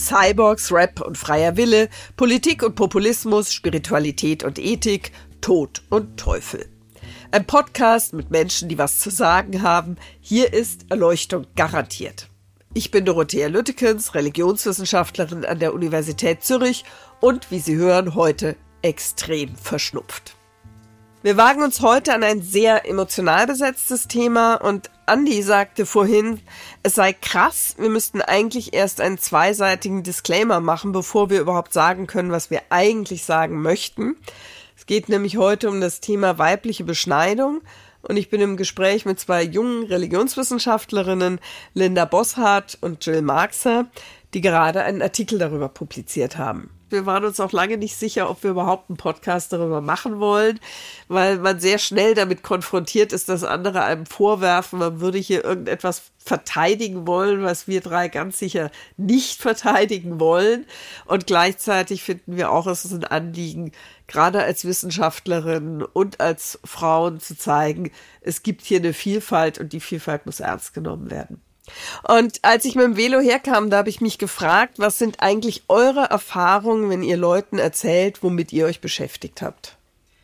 Cyborgs, Rap und freier Wille, Politik und Populismus, Spiritualität und Ethik, Tod und Teufel. Ein Podcast mit Menschen, die was zu sagen haben. Hier ist Erleuchtung garantiert. Ich bin Dorothea Lüttekens, Religionswissenschaftlerin an der Universität Zürich und, wie Sie hören, heute extrem verschnupft. Wir wagen uns heute an ein sehr emotional besetztes Thema und Andy sagte vorhin, es sei krass, wir müssten eigentlich erst einen zweiseitigen Disclaimer machen, bevor wir überhaupt sagen können, was wir eigentlich sagen möchten. Es geht nämlich heute um das Thema weibliche Beschneidung und ich bin im Gespräch mit zwei jungen Religionswissenschaftlerinnen, Linda Bosshardt und Jill Marxer, die gerade einen Artikel darüber publiziert haben. Wir waren uns auch lange nicht sicher, ob wir überhaupt einen Podcast darüber machen wollen, weil man sehr schnell damit konfrontiert ist, dass andere einem vorwerfen, man würde hier irgendetwas verteidigen wollen, was wir drei ganz sicher nicht verteidigen wollen. Und gleichzeitig finden wir auch, es ist ein Anliegen, gerade als Wissenschaftlerin und als Frauen zu zeigen, es gibt hier eine Vielfalt und die Vielfalt muss ernst genommen werden. Und als ich mit dem Velo herkam, da habe ich mich gefragt, was sind eigentlich eure Erfahrungen, wenn ihr Leuten erzählt, womit ihr euch beschäftigt habt?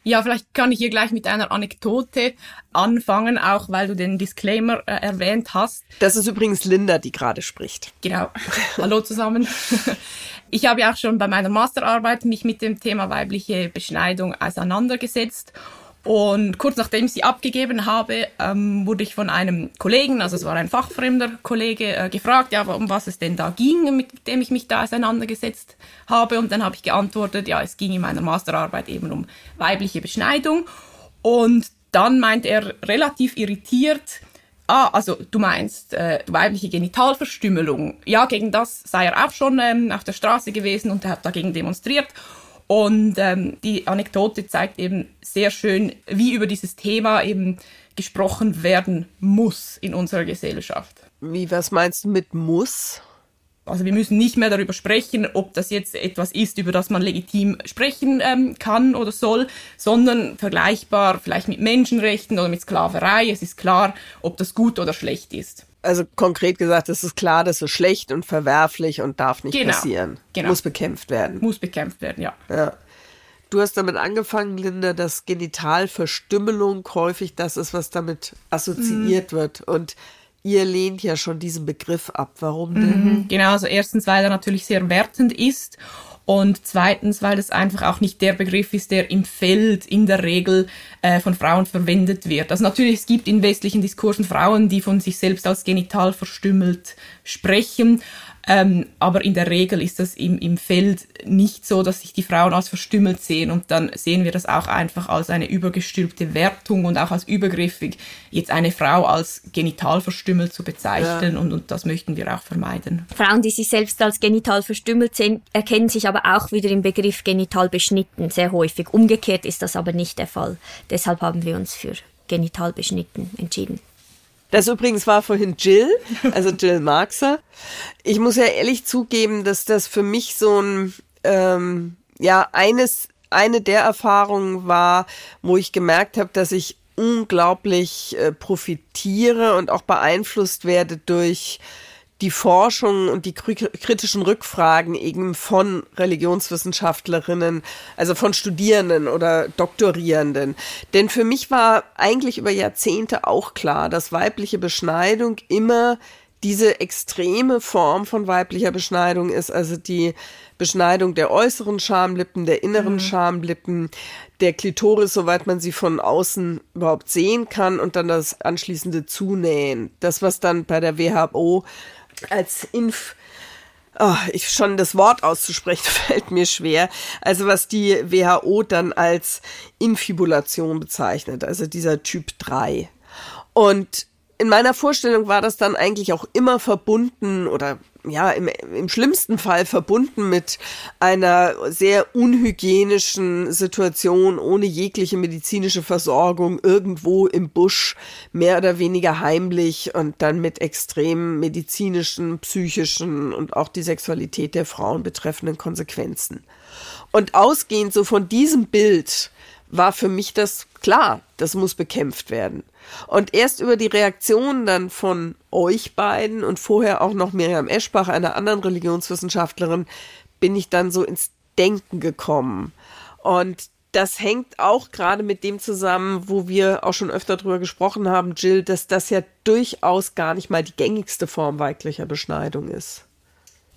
Ja, vielleicht kann ich hier gleich mit einer Anekdote anfangen, auch weil du den Disclaimer äh, erwähnt hast. Das ist übrigens Linda, die gerade spricht. Genau. Hallo zusammen. Ich habe ja auch schon bei meiner Masterarbeit mich mit dem Thema weibliche Beschneidung auseinandergesetzt und kurz nachdem ich sie abgegeben habe, ähm, wurde ich von einem Kollegen, also es war ein fachfremder Kollege, äh, gefragt, ja, um was es denn da ging, mit dem ich mich da auseinandergesetzt habe. Und dann habe ich geantwortet, ja, es ging in meiner Masterarbeit eben um weibliche Beschneidung. Und dann meint er relativ irritiert, ah, also du meinst äh, weibliche Genitalverstümmelung. Ja, gegen das sei er auch schon ähm, auf der Straße gewesen und er hat dagegen demonstriert. Und ähm, die Anekdote zeigt eben sehr schön, wie über dieses Thema eben gesprochen werden muss in unserer Gesellschaft. Wie, was meinst du mit muss? Also wir müssen nicht mehr darüber sprechen, ob das jetzt etwas ist, über das man legitim sprechen ähm, kann oder soll, sondern vergleichbar vielleicht mit Menschenrechten oder mit Sklaverei. Es ist klar, ob das gut oder schlecht ist also konkret gesagt, es ist klar, das ist schlecht und verwerflich und darf nicht genau, passieren. Genau. Muss bekämpft werden. Muss bekämpft werden, ja. Ja. Du hast damit angefangen, Linda, dass Genitalverstümmelung häufig das ist, was damit assoziiert mhm. wird. Und ihr lehnt ja schon diesen Begriff ab. Warum denn? Mhm, genau, also erstens, weil er natürlich sehr wertend ist und zweitens, weil es einfach auch nicht der Begriff ist, der im Feld in der Regel äh, von Frauen verwendet wird. Also natürlich, es gibt in westlichen Diskursen Frauen, die von sich selbst als genital verstümmelt sprechen, ähm, aber in der Regel ist das im, im Feld nicht so, dass sich die Frauen als verstümmelt sehen und dann sehen wir das auch einfach als eine übergestülpte Wertung und auch als übergriffig, jetzt eine Frau als genital verstümmelt zu bezeichnen ja. und, und das möchten wir auch vermeiden. Frauen, die sich selbst als genital verstümmelt sehen, erkennen sich aber auch wieder im Begriff genital beschnitten sehr häufig. Umgekehrt ist das aber nicht der Fall. Deshalb haben wir uns für genital beschnitten entschieden. Das übrigens war vorhin Jill, also Jill Marxer. Ich muss ja ehrlich zugeben, dass das für mich so ein, ähm, ja, eines, eine der Erfahrungen war, wo ich gemerkt habe, dass ich unglaublich äh, profitiere und auch beeinflusst werde durch die Forschung und die kritischen Rückfragen eben von Religionswissenschaftlerinnen, also von Studierenden oder Doktorierenden. Denn für mich war eigentlich über Jahrzehnte auch klar, dass weibliche Beschneidung immer diese extreme Form von weiblicher Beschneidung ist, also die Beschneidung der äußeren Schamlippen, der inneren mhm. Schamlippen, der Klitoris, soweit man sie von außen überhaupt sehen kann, und dann das anschließende Zunähen. Das, was dann bei der WHO als Inf Oh, ich schon das Wort auszusprechen fällt mir schwer. Also was die WHO dann als Infibulation bezeichnet, also dieser Typ 3. Und in meiner Vorstellung war das dann eigentlich auch immer verbunden oder ja, im, im schlimmsten Fall verbunden mit einer sehr unhygienischen Situation ohne jegliche medizinische Versorgung irgendwo im Busch, mehr oder weniger heimlich und dann mit extremen medizinischen, psychischen und auch die Sexualität der Frauen betreffenden Konsequenzen. Und ausgehend so von diesem Bild war für mich das klar, das muss bekämpft werden. Und erst über die Reaktion dann von euch beiden und vorher auch noch Miriam Eschbach, einer anderen Religionswissenschaftlerin, bin ich dann so ins Denken gekommen. Und das hängt auch gerade mit dem zusammen, wo wir auch schon öfter drüber gesprochen haben, Jill, dass das ja durchaus gar nicht mal die gängigste Form weiblicher Beschneidung ist.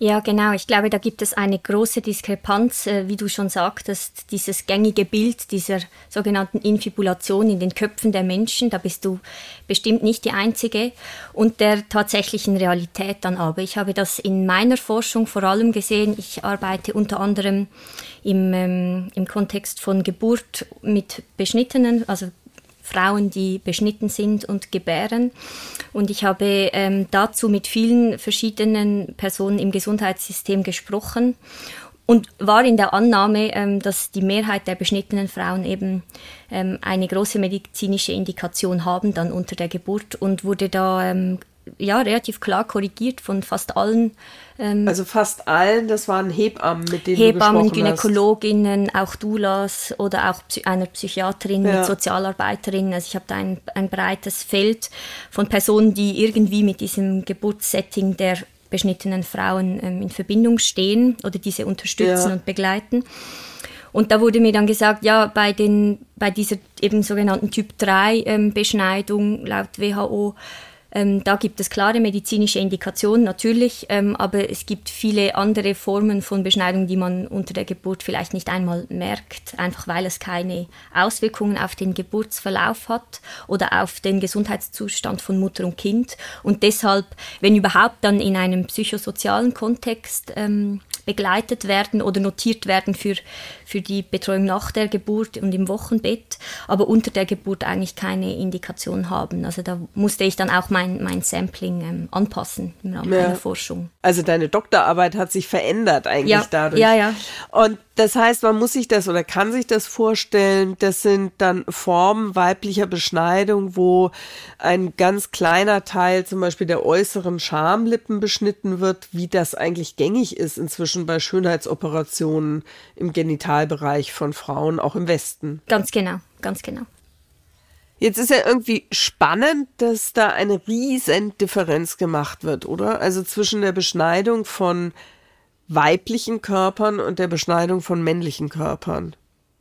Ja, genau. Ich glaube, da gibt es eine große Diskrepanz, äh, wie du schon sagtest, dieses gängige Bild dieser sogenannten Infibulation in den Köpfen der Menschen, da bist du bestimmt nicht die Einzige, und der tatsächlichen Realität dann aber. Ich habe das in meiner Forschung vor allem gesehen. Ich arbeite unter anderem im, ähm, im Kontext von Geburt mit Beschnittenen, also Frauen, die beschnitten sind und gebären. Und ich habe ähm, dazu mit vielen verschiedenen Personen im Gesundheitssystem gesprochen und war in der Annahme, ähm, dass die Mehrheit der beschnittenen Frauen eben ähm, eine große medizinische Indikation haben dann unter der Geburt und wurde da ähm, ja relativ klar korrigiert von fast allen ähm, also fast allen, das waren Hebammen, mit denen Hebammen, du Gynäkologinnen, auch Doulas oder auch einer Psychiaterin ja. mit Sozialarbeiterinnen. Also ich habe da ein, ein breites Feld von Personen, die irgendwie mit diesem Geburtssetting der beschnittenen Frauen ähm, in Verbindung stehen oder diese unterstützen ja. und begleiten. Und da wurde mir dann gesagt, ja, bei, den, bei dieser eben sogenannten Typ 3 ähm, Beschneidung laut WHO ähm, da gibt es klare medizinische Indikationen natürlich, ähm, aber es gibt viele andere Formen von Beschneidung, die man unter der Geburt vielleicht nicht einmal merkt, einfach weil es keine Auswirkungen auf den Geburtsverlauf hat oder auf den Gesundheitszustand von Mutter und Kind und deshalb, wenn überhaupt, dann in einem psychosozialen Kontext ähm, begleitet werden oder notiert werden für, für die Betreuung nach der Geburt und im Wochenbett, aber unter der Geburt eigentlich keine Indikation haben. Also da musste ich dann auch mein, mein Sampling ähm, anpassen im Rahmen ja. meiner Forschung. Also deine Doktorarbeit hat sich verändert eigentlich ja. dadurch. Ja, ja. Und das heißt, man muss sich das oder kann sich das vorstellen, das sind dann Formen weiblicher Beschneidung, wo ein ganz kleiner Teil zum Beispiel der äußeren Schamlippen beschnitten wird, wie das eigentlich gängig ist inzwischen bei Schönheitsoperationen im Genitalbereich von Frauen, auch im Westen. Ganz genau, ganz genau. Jetzt ist ja irgendwie spannend, dass da eine riesen Differenz gemacht wird, oder? Also zwischen der Beschneidung von weiblichen Körpern und der Beschneidung von männlichen Körpern.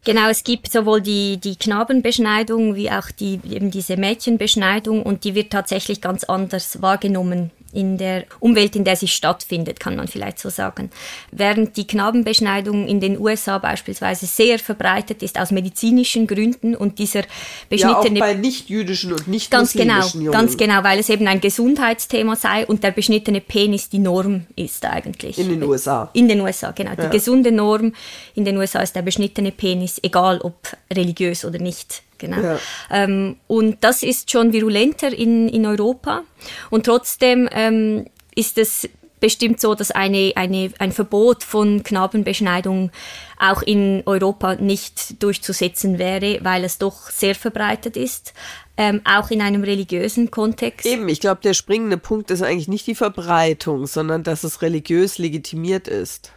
Genau, es gibt sowohl die, die Knabenbeschneidung wie auch die, eben diese Mädchenbeschneidung und die wird tatsächlich ganz anders wahrgenommen in der Umwelt, in der sie stattfindet, kann man vielleicht so sagen. Während die Knabenbeschneidung in den USA beispielsweise sehr verbreitet ist aus medizinischen Gründen und dieser beschnittene... Ja, auch bei nicht-jüdischen und nicht Ganz genau, Jungen. ganz genau, weil es eben ein Gesundheitsthema sei und der beschnittene Penis die Norm ist eigentlich. In den USA. In den USA, genau. Ja. Die gesunde Norm in den USA ist der beschnittene Penis, egal ob religiös oder nicht Genau. Ja. Ähm, und das ist schon virulenter in, in Europa. Und trotzdem ähm, ist es bestimmt so, dass eine, eine, ein Verbot von Knabenbeschneidung auch in Europa nicht durchzusetzen wäre, weil es doch sehr verbreitet ist, ähm, auch in einem religiösen Kontext. Eben, ich glaube, der springende Punkt ist eigentlich nicht die Verbreitung, sondern dass es religiös legitimiert ist.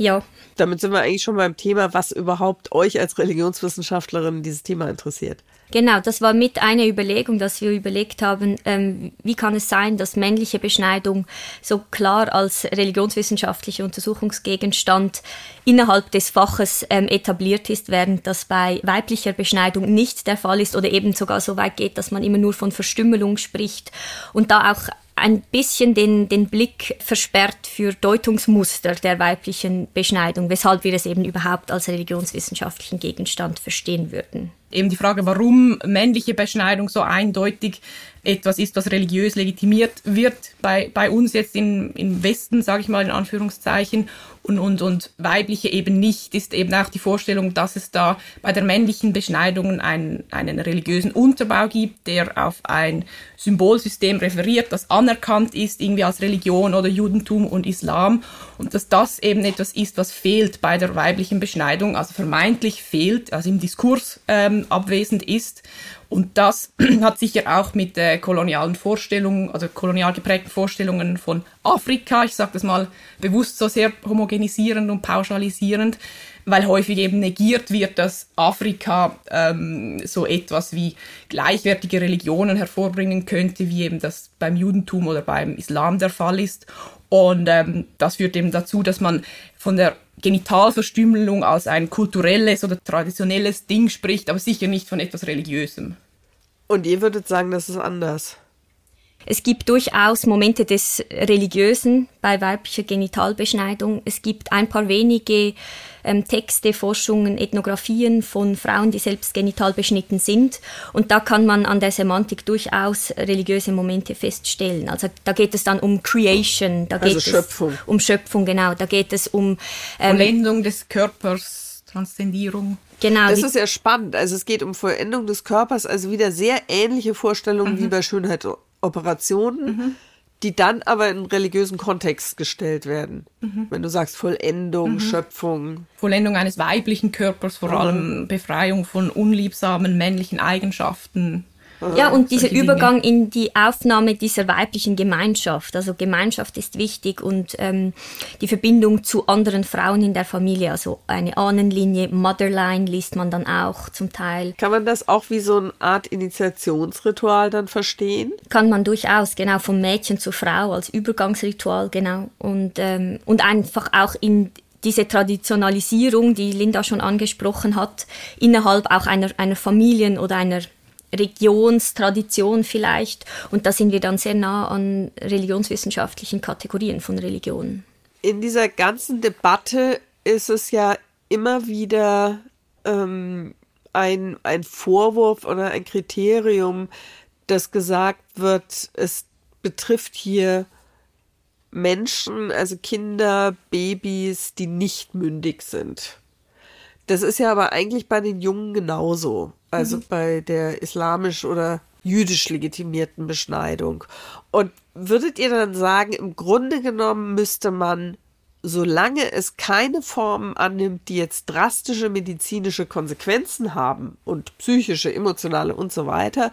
Ja. Damit sind wir eigentlich schon beim Thema, was überhaupt euch als Religionswissenschaftlerin dieses Thema interessiert. Genau, das war mit einer Überlegung, dass wir überlegt haben, ähm, wie kann es sein, dass männliche Beschneidung so klar als religionswissenschaftlicher Untersuchungsgegenstand innerhalb des Faches ähm, etabliert ist, während das bei weiblicher Beschneidung nicht der Fall ist oder eben sogar so weit geht, dass man immer nur von Verstümmelung spricht und da auch ein bisschen den, den Blick versperrt für Deutungsmuster der weiblichen Beschneidung, weshalb wir es eben überhaupt als religionswissenschaftlichen Gegenstand verstehen würden. Eben die Frage, warum männliche Beschneidung so eindeutig etwas ist, was religiös legitimiert wird, bei, bei uns jetzt in, im Westen, sage ich mal in Anführungszeichen, und, und, und weibliche eben nicht, ist eben auch die Vorstellung, dass es da bei der männlichen Beschneidung einen, einen religiösen Unterbau gibt, der auf ein Symbolsystem referiert, das anerkannt ist, irgendwie als Religion oder Judentum und Islam. Und dass das eben etwas ist, was fehlt bei der weiblichen Beschneidung, also vermeintlich fehlt, also im Diskurs ähm, abwesend ist. Und das hat sicher auch mit äh, kolonialen Vorstellungen, also kolonial geprägten Vorstellungen von Afrika, ich sage das mal bewusst so sehr homogenisierend und pauschalisierend, weil häufig eben negiert wird, dass Afrika ähm, so etwas wie gleichwertige Religionen hervorbringen könnte, wie eben das beim Judentum oder beim Islam der Fall ist. Und ähm, das führt eben dazu, dass man von der Genitalverstümmelung als ein kulturelles oder traditionelles Ding spricht, aber sicher nicht von etwas Religiösem. Und ihr würdet sagen, das ist anders? Es gibt durchaus Momente des Religiösen bei weiblicher Genitalbeschneidung. Es gibt ein paar wenige ähm, Texte, Forschungen, Ethnografien von Frauen, die selbst genital beschnitten sind. Und da kann man an der Semantik durchaus religiöse Momente feststellen. Also da geht es dann um Creation, da also geht Schöpfung. es um Schöpfung, genau. Da geht es um ähm, Vollendung des Körpers, Transzendierung. Genau. Das ist ja spannend. Also es geht um Vollendung des Körpers, also wieder sehr ähnliche Vorstellungen mhm. wie bei Schönheitsoperationen. Mhm die dann aber in religiösen Kontext gestellt werden. Mhm. Wenn du sagst Vollendung, mhm. Schöpfung. Vollendung eines weiblichen Körpers, vor mhm. allem Befreiung von unliebsamen männlichen Eigenschaften. Ja, und dieser Übergang in die Aufnahme dieser weiblichen Gemeinschaft. Also Gemeinschaft ist wichtig und ähm, die Verbindung zu anderen Frauen in der Familie, also eine Ahnenlinie, Motherline liest man dann auch zum Teil. Kann man das auch wie so eine Art Initiationsritual dann verstehen? Kann man durchaus, genau, vom Mädchen zur Frau als Übergangsritual, genau. Und, ähm, und einfach auch in diese Traditionalisierung, die Linda schon angesprochen hat, innerhalb auch einer, einer Familien- oder einer Regionstradition vielleicht. Und da sind wir dann sehr nah an religionswissenschaftlichen Kategorien von Religion. In dieser ganzen Debatte ist es ja immer wieder ähm, ein, ein Vorwurf oder ein Kriterium, das gesagt wird, es betrifft hier Menschen, also Kinder, Babys, die nicht mündig sind. Das ist ja aber eigentlich bei den Jungen genauso also mhm. bei der islamisch oder jüdisch legitimierten Beschneidung. Und würdet ihr dann sagen, im Grunde genommen müsste man, solange es keine Formen annimmt, die jetzt drastische medizinische Konsequenzen haben und psychische, emotionale und so weiter,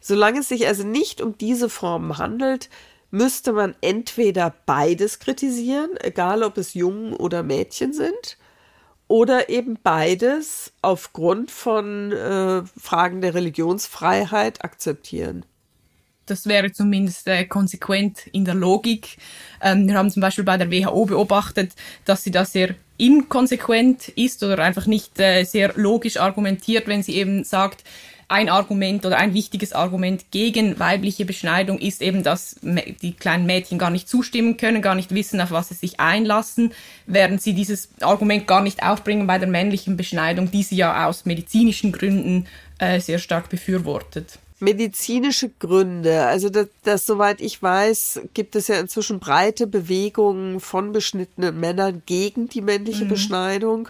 solange es sich also nicht um diese Formen handelt, müsste man entweder beides kritisieren, egal ob es Jungen oder Mädchen sind, oder eben beides aufgrund von äh, Fragen der Religionsfreiheit akzeptieren. Das wäre zumindest äh, konsequent in der Logik. Ähm, wir haben zum Beispiel bei der WHO beobachtet, dass sie da sehr inkonsequent ist oder einfach nicht äh, sehr logisch argumentiert, wenn sie eben sagt, ein Argument oder ein wichtiges Argument gegen weibliche Beschneidung ist eben, dass die kleinen Mädchen gar nicht zustimmen können, gar nicht wissen, auf was sie sich einlassen, während sie dieses Argument gar nicht aufbringen bei der männlichen Beschneidung, die sie ja aus medizinischen Gründen äh, sehr stark befürwortet medizinische Gründe. Also das, das, soweit ich weiß, gibt es ja inzwischen breite Bewegungen von beschnittenen Männern gegen die männliche mhm. Beschneidung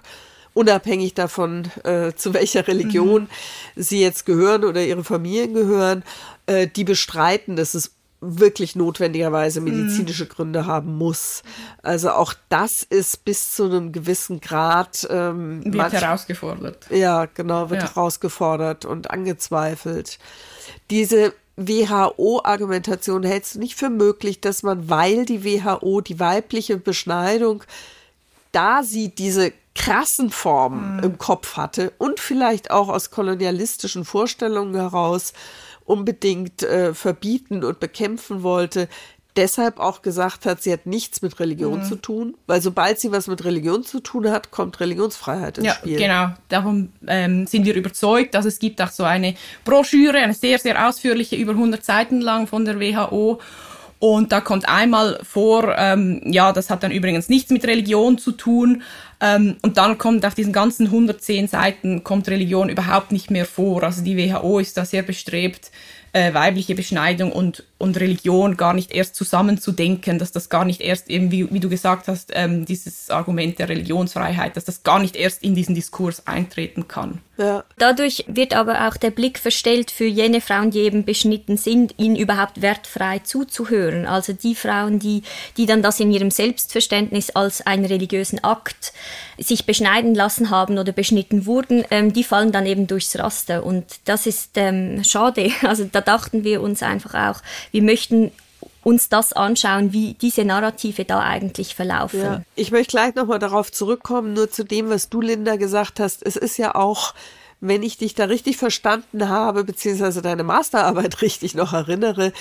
unabhängig davon, äh, zu welcher Religion mhm. sie jetzt gehören oder ihre Familien gehören, äh, die bestreiten, dass es wirklich notwendigerweise mhm. medizinische Gründe haben muss. Also auch das ist bis zu einem gewissen Grad ähm, wird manch, herausgefordert. Ja, genau, wird ja. herausgefordert und angezweifelt. Diese WHO-Argumentation hältst du nicht für möglich, dass man, weil die WHO die weibliche Beschneidung, da sie diese krassen Formen mhm. im Kopf hatte und vielleicht auch aus kolonialistischen Vorstellungen heraus unbedingt äh, verbieten und bekämpfen wollte, deshalb auch gesagt hat, sie hat nichts mit Religion mhm. zu tun, weil sobald sie was mit Religion zu tun hat, kommt Religionsfreiheit ins ja, Spiel. Genau, darum ähm, sind wir überzeugt, dass es gibt auch so eine Broschüre, eine sehr, sehr ausführliche, über 100 Seiten lang von der WHO und da kommt einmal vor, ähm, ja, das hat dann übrigens nichts mit Religion zu tun. Ähm, und dann kommt auf diesen ganzen 110 Seiten kommt Religion überhaupt nicht mehr vor. Also die WHO ist da sehr bestrebt, äh, weibliche Beschneidung und und Religion gar nicht erst zusammenzudenken, dass das gar nicht erst irgendwie, wie du gesagt hast, ähm, dieses Argument der Religionsfreiheit, dass das gar nicht erst in diesen Diskurs eintreten kann. Ja. Dadurch wird aber auch der Blick verstellt für jene Frauen, die eben beschnitten sind, ihnen überhaupt wertfrei zuzuhören. Also die Frauen, die, die dann das in ihrem Selbstverständnis als einen religiösen Akt sich beschneiden lassen haben oder beschnitten wurden, ähm, die fallen dann eben durchs Raster. Und das ist ähm, schade. Also da dachten wir uns einfach auch, wir möchten uns das anschauen, wie diese Narrative da eigentlich verlaufen. Ja. Ich möchte gleich nochmal darauf zurückkommen, nur zu dem, was du, Linda, gesagt hast. Es ist ja auch, wenn ich dich da richtig verstanden habe, beziehungsweise deine Masterarbeit richtig noch erinnere,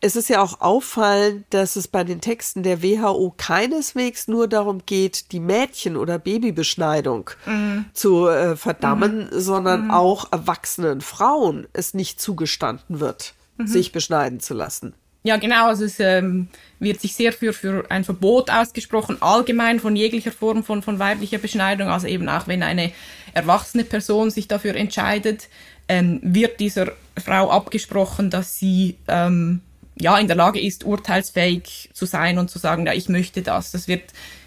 es ist ja auch auffallend, dass es bei den Texten der WHO keineswegs nur darum geht, die Mädchen- oder Babybeschneidung mhm. zu äh, verdammen, mhm. sondern mhm. auch erwachsenen Frauen es nicht zugestanden wird, mhm. sich beschneiden zu lassen. Ja, genau. Also es ähm, wird sich sehr für, für ein Verbot ausgesprochen, allgemein von jeglicher Form von, von weiblicher Beschneidung. Also eben auch wenn eine erwachsene Person sich dafür entscheidet, ähm, wird dieser Frau abgesprochen, dass sie ähm, ja in der Lage ist, urteilsfähig zu sein und zu sagen, ja, ich möchte das. Das wird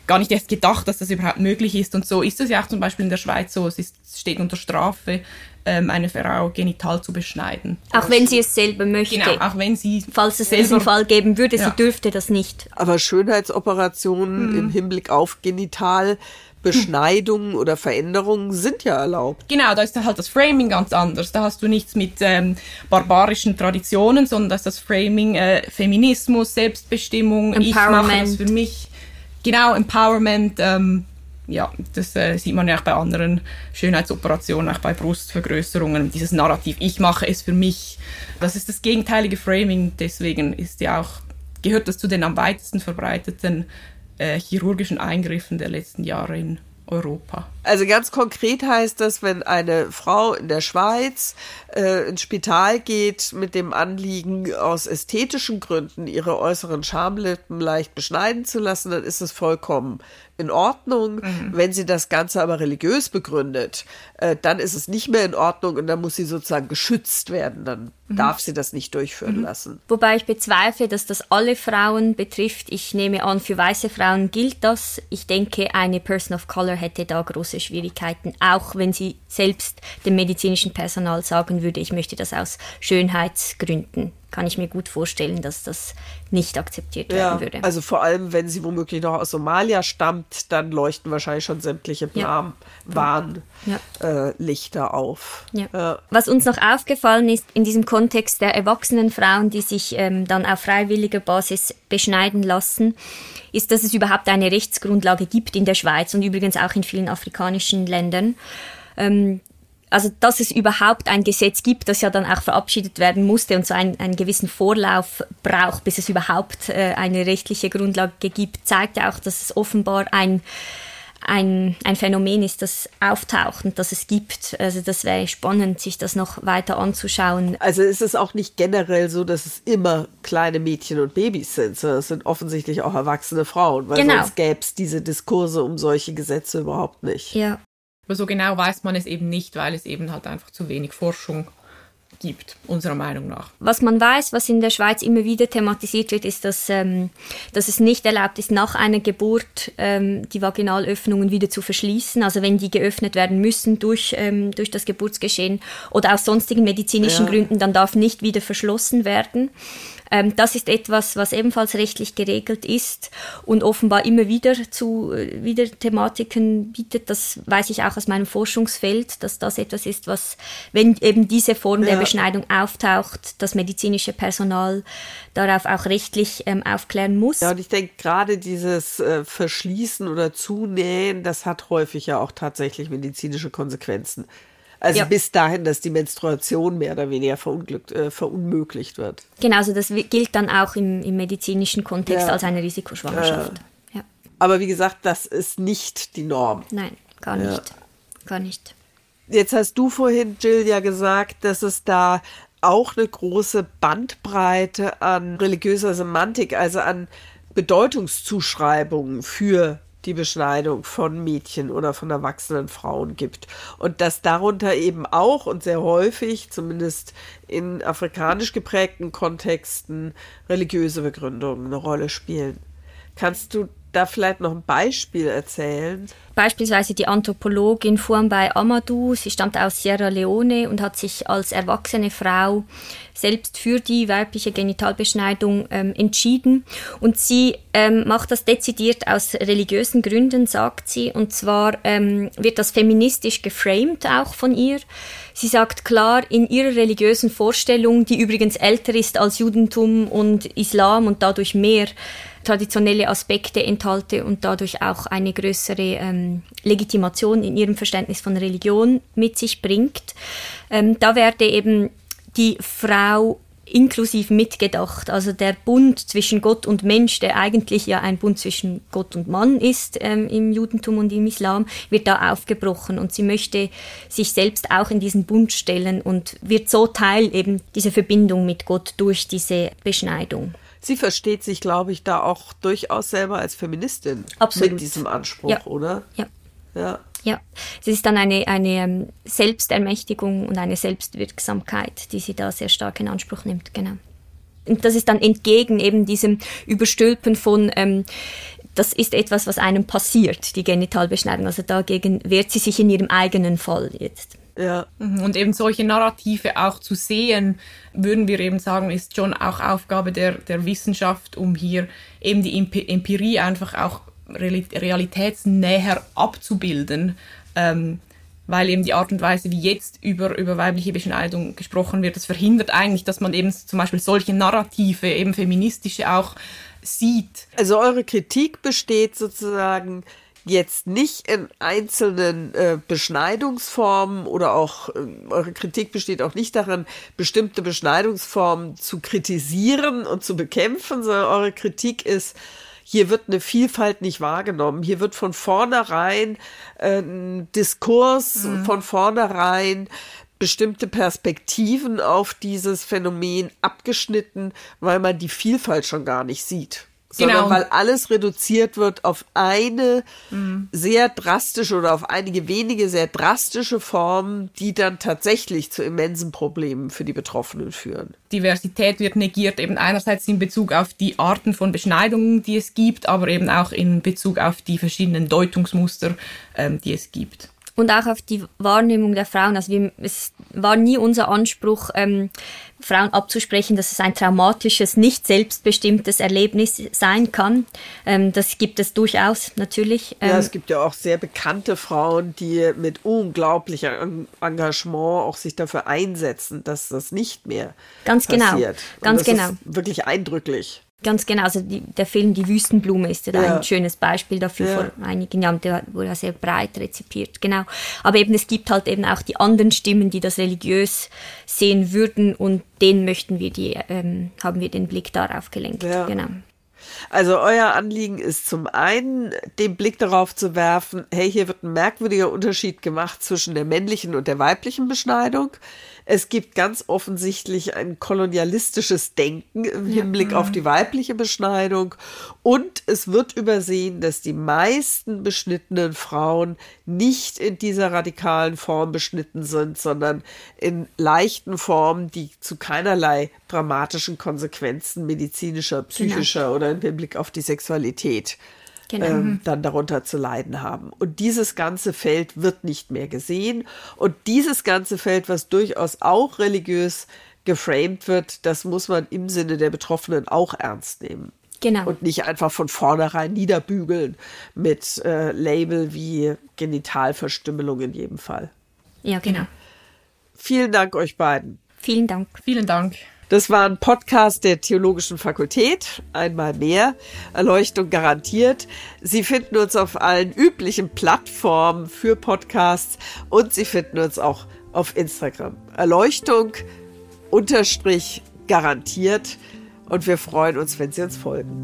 gar nicht erst gedacht, dass das überhaupt möglich ist. Und so ist es ja auch zum Beispiel in der Schweiz so. Es ist, steht unter Strafe, ähm, eine Frau genital zu beschneiden. Auch wenn sie es selber möchte. Genau, auch wenn sie. Falls es diesen Fall geben würde, ja. sie dürfte das nicht. Aber Schönheitsoperationen mhm. im Hinblick auf genital Beschneidungen oder Veränderungen sind ja erlaubt. Genau, da ist halt das Framing ganz anders. Da hast du nichts mit ähm, barbarischen Traditionen, sondern da ist das Framing äh, Feminismus, Selbstbestimmung, ich mache das für mich. Genau, Empowerment. Ähm, ja, das äh, sieht man ja auch bei anderen Schönheitsoperationen, auch bei Brustvergrößerungen, dieses Narrativ, ich mache es für mich. Das ist das gegenteilige Framing, deswegen ist ja auch, gehört das zu den am weitesten verbreiteten äh, chirurgischen Eingriffen der letzten Jahre in Europa. Also ganz konkret heißt das, wenn eine Frau in der Schweiz äh, ins Spital geht mit dem Anliegen, aus ästhetischen Gründen ihre äußeren Schamlippen leicht beschneiden zu lassen, dann ist es vollkommen in Ordnung. Mhm. Wenn sie das Ganze aber religiös begründet, äh, dann ist es nicht mehr in Ordnung und dann muss sie sozusagen geschützt werden. Dann mhm. darf sie das nicht durchführen mhm. lassen. Wobei ich bezweifle, dass das alle Frauen betrifft. Ich nehme an, für weiße Frauen gilt das. Ich denke, eine Person of Color hätte da große Schwierigkeiten, auch wenn sie selbst dem medizinischen Personal sagen würde, ich möchte das aus Schönheitsgründen kann ich mir gut vorstellen, dass das nicht akzeptiert ja, werden würde. Also vor allem, wenn sie womöglich noch aus Somalia stammt, dann leuchten wahrscheinlich schon sämtliche ja. Warnlichter ja. äh, auf. Ja. Was uns noch aufgefallen ist in diesem Kontext der erwachsenen Frauen, die sich ähm, dann auf freiwilliger Basis beschneiden lassen, ist, dass es überhaupt eine Rechtsgrundlage gibt in der Schweiz und übrigens auch in vielen afrikanischen Ländern. Ähm, also dass es überhaupt ein Gesetz gibt, das ja dann auch verabschiedet werden musste und so einen, einen gewissen Vorlauf braucht, bis es überhaupt äh, eine rechtliche Grundlage gibt, zeigt ja auch, dass es offenbar ein ein, ein Phänomen ist, das auftaucht und das es gibt. Also das wäre spannend, sich das noch weiter anzuschauen. Also ist es auch nicht generell so, dass es immer kleine Mädchen und Babys sind, sondern es sind offensichtlich auch erwachsene Frauen, weil genau. sonst gäbe es diese Diskurse um solche Gesetze überhaupt nicht. Ja. Aber so genau weiß man es eben nicht, weil es eben halt einfach zu wenig Forschung gibt, unserer Meinung nach. Was man weiß, was in der Schweiz immer wieder thematisiert wird, ist, dass, ähm, dass es nicht erlaubt ist, nach einer Geburt ähm, die Vaginalöffnungen wieder zu verschließen. Also wenn die geöffnet werden müssen durch, ähm, durch das Geburtsgeschehen oder aus sonstigen medizinischen ja. Gründen, dann darf nicht wieder verschlossen werden. Ähm, das ist etwas, was ebenfalls rechtlich geregelt ist und offenbar immer wieder zu äh, wieder Thematiken bietet. Das weiß ich auch aus meinem Forschungsfeld, dass das etwas ist, was, wenn eben diese Form ja. der Beschneidung auftaucht, das medizinische Personal darauf auch rechtlich ähm, aufklären muss. Ja, und ich denke, gerade dieses äh, Verschließen oder Zunähen, das hat häufig ja auch tatsächlich medizinische Konsequenzen. Also ja. bis dahin, dass die Menstruation mehr oder weniger verunglückt, äh, verunmöglicht wird. Genau, also das gilt dann auch im, im medizinischen Kontext ja. als eine Risikoschwangerschaft. Ja. Aber wie gesagt, das ist nicht die Norm. Nein, gar nicht. Gar nicht. Jetzt hast du vorhin, Jill, ja gesagt, dass es da auch eine große Bandbreite an religiöser Semantik, also an Bedeutungszuschreibungen für die Beschneidung von Mädchen oder von erwachsenen Frauen gibt. Und dass darunter eben auch und sehr häufig, zumindest in afrikanisch geprägten Kontexten, religiöse Begründungen eine Rolle spielen. Kannst du da vielleicht noch ein Beispiel erzählen? Beispielsweise die Anthropologin Fuambay Amadou, sie stammt aus Sierra Leone und hat sich als erwachsene Frau selbst für die weibliche Genitalbeschneidung ähm, entschieden. Und sie ähm, macht das dezidiert aus religiösen Gründen, sagt sie. Und zwar ähm, wird das feministisch geframed auch von ihr. Sie sagt klar, in ihrer religiösen Vorstellung, die übrigens älter ist als Judentum und Islam und dadurch mehr traditionelle Aspekte enthalte und dadurch auch eine größere ähm, Legitimation in ihrem Verständnis von Religion mit sich bringt. Ähm, da werde eben die Frau inklusiv mitgedacht. Also der Bund zwischen Gott und Mensch, der eigentlich ja ein Bund zwischen Gott und Mann ist ähm, im Judentum und im Islam, wird da aufgebrochen und sie möchte sich selbst auch in diesen Bund stellen und wird so Teil eben dieser Verbindung mit Gott durch diese Beschneidung. Sie versteht sich, glaube ich, da auch durchaus selber als Feministin Absolut. mit diesem Anspruch, ja. oder? Ja. Ja. Ja, es ist dann eine, eine ähm, Selbstermächtigung und eine Selbstwirksamkeit, die sie da sehr stark in Anspruch nimmt, genau. Und das ist dann entgegen eben diesem Überstülpen von, ähm, das ist etwas, was einem passiert, die Genitalbeschneidung. Also dagegen wehrt sie sich in ihrem eigenen Fall jetzt. Ja. Mhm. Und eben solche Narrative auch zu sehen, würden wir eben sagen, ist schon auch Aufgabe der, der Wissenschaft, um hier eben die Empirie einfach auch realitätsnäher abzubilden. Ähm, weil eben die Art und Weise, wie jetzt über, über weibliche Beschneidung gesprochen wird, das verhindert eigentlich, dass man eben zum Beispiel solche Narrative, eben feministische auch sieht. Also eure Kritik besteht sozusagen jetzt nicht in einzelnen äh, Beschneidungsformen oder auch äh, eure Kritik besteht auch nicht darin, bestimmte Beschneidungsformen zu kritisieren und zu bekämpfen, sondern eure Kritik ist, hier wird eine Vielfalt nicht wahrgenommen. Hier wird von vornherein äh, ein Diskurs, mhm. von vornherein bestimmte Perspektiven auf dieses Phänomen abgeschnitten, weil man die Vielfalt schon gar nicht sieht sondern genau. weil alles reduziert wird auf eine mhm. sehr drastische oder auf einige wenige sehr drastische Formen, die dann tatsächlich zu immensen Problemen für die Betroffenen führen. Diversität wird negiert, eben einerseits in Bezug auf die Arten von Beschneidungen, die es gibt, aber eben auch in Bezug auf die verschiedenen Deutungsmuster, ähm, die es gibt und auch auf die Wahrnehmung der Frauen. Also wir, es war nie unser Anspruch, ähm, Frauen abzusprechen, dass es ein traumatisches, nicht selbstbestimmtes Erlebnis sein kann. Ähm, das gibt es durchaus natürlich. Ähm, ja, es gibt ja auch sehr bekannte Frauen, die mit unglaublichem Engagement auch sich dafür einsetzen, dass das nicht mehr ganz genau, passiert. Genau, ganz genau. wirklich eindrücklich. Ganz genau, also die, der Film Die Wüstenblume ist ja, ja. ein schönes Beispiel dafür ja. vor einigen Jahren, der wurde sehr breit rezipiert, genau. Aber eben es gibt halt eben auch die anderen Stimmen, die das religiös sehen würden und denen möchten wir die, ähm, haben wir den Blick darauf gelenkt, ja. genau. Also euer Anliegen ist zum einen, den Blick darauf zu werfen, hey, hier wird ein merkwürdiger Unterschied gemacht zwischen der männlichen und der weiblichen Beschneidung. Es gibt ganz offensichtlich ein kolonialistisches Denken im Hinblick ja. auf die weibliche Beschneidung. Und es wird übersehen, dass die meisten beschnittenen Frauen nicht in dieser radikalen Form beschnitten sind, sondern in leichten Formen, die zu keinerlei dramatischen Konsequenzen medizinischer, psychischer genau. oder im Hinblick auf die Sexualität genau. ähm, mhm. dann darunter zu leiden haben. Und dieses ganze Feld wird nicht mehr gesehen. Und dieses ganze Feld, was durchaus auch religiös geframed wird, das muss man im Sinne der Betroffenen auch ernst nehmen. Genau. Und nicht einfach von vornherein niederbügeln mit äh, Label wie Genitalverstümmelung in jedem Fall. Ja, genau. Vielen Dank euch beiden. Vielen Dank. Vielen Dank. Das war ein Podcast der Theologischen Fakultät. Einmal mehr. Erleuchtung garantiert. Sie finden uns auf allen üblichen Plattformen für Podcasts und Sie finden uns auch auf Instagram. Erleuchtung unterstrich garantiert. Und wir freuen uns, wenn Sie uns folgen.